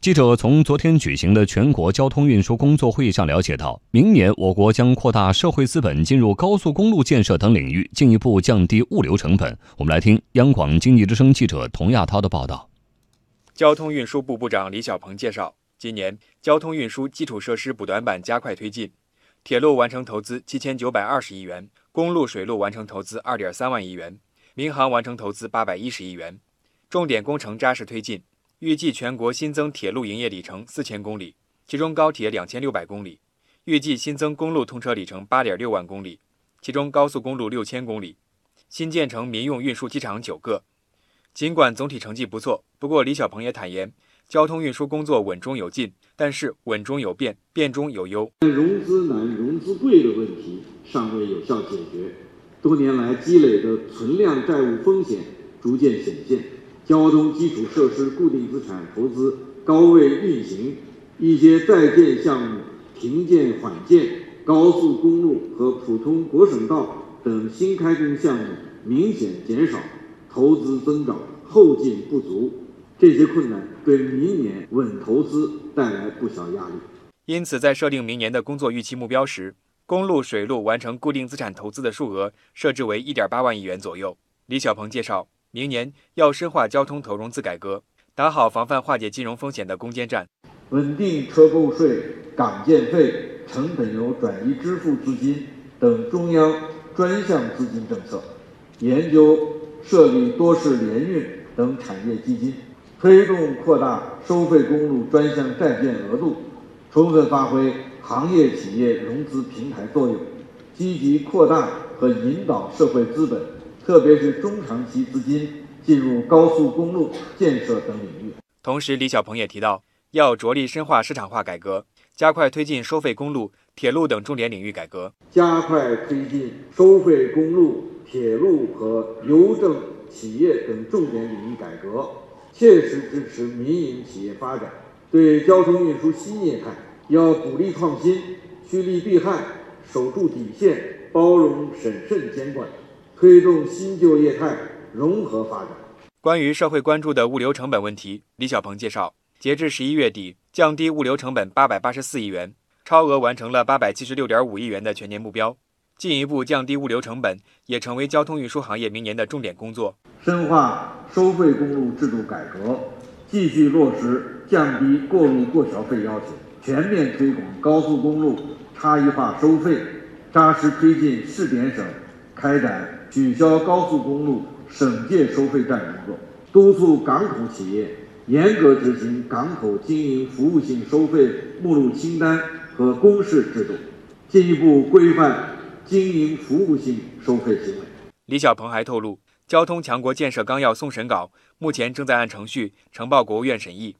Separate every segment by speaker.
Speaker 1: 记者从昨天举行的全国交通运输工作会议上了解到，明年我国将扩大社会资本进入高速公路建设等领域，进一步降低物流成本。我们来听央广经济之声记者童亚涛的报道。
Speaker 2: 交通运输部部长李小鹏介绍，今年交通运输基础设施补短板加快推进，铁路完成投资七千九百二十亿元，公路、水路完成投资二点三万亿元，民航完成投资八百一十亿元，重点工程扎实推进。预计全国新增铁路营业里程四千公里，其中高铁两千六百公里；预计新增公路通车里程八点六万公里，其中高速公路六千公里；新建成民用运输机场九个。尽管总体成绩不错，不过李小鹏也坦言，交通运输工作稳中有进，但是稳中有变，变中有优。
Speaker 3: 融资难、融资贵的问题尚未有效解决，多年来积累的存量债务风险逐渐显现。交通基础设施固定资产投资高位运行，一些在建项目停建缓建，高速公路和普通国省道等新开工项目明显减少，投资增长后劲不足，这些困难对明年稳投资带来不小压力。
Speaker 2: 因此，在设定明年的工作预期目标时，公路、水路完成固定资产投资的数额设置为一点八万亿元左右。李小鹏介绍。明年要深化交通投融资改革，打好防范化解金融风险的攻坚战，
Speaker 3: 稳定车购税、港建费、成本油转移支付资金等中央专项资金政策，研究设立多式联运等产业基金，推动扩大收费公路专项债券额度，充分发挥行业企业融资平台作用，积极扩大和引导社会资本。特别是中长期资金进入高速公路建设等领域。
Speaker 2: 同时，李小鹏也提到，要着力深化市场化改革，加快推进收费公路、铁路等重点领域改革，
Speaker 3: 加快推进收费公路、铁路和邮政企业等重点领域改革，切实支持民营企业发展。对交通运输新业态，要鼓励创新，趋利避害，守住底线，包容审慎监管。推动新旧业态融合发展。
Speaker 2: 关于社会关注的物流成本问题，李小鹏介绍，截至十一月底，降低物流成本八百八十四亿元，超额完成了八百七十六点五亿元的全年目标。进一步降低物流成本，也成为交通运输行业明年的重点工作。
Speaker 3: 深化收费公路制度改革，继续落实降低过路过桥费要求，全面推广高速公路差异化收费，扎实推进试点省开展。取消高速公路省界收费站工作，督促港口企业严格执行港口经营服务性收费目录清单和公示制度，进一步规范经营服务性收费行为。
Speaker 2: 李小鹏还透露，交通强国建设纲要送审稿目前正在按程序呈报国务院审议，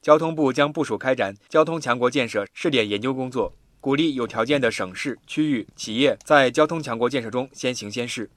Speaker 2: 交通部将部署开展交通强国建设试点研究工作，鼓励有条件的省市、区域企业在交通强国建设中先行先试。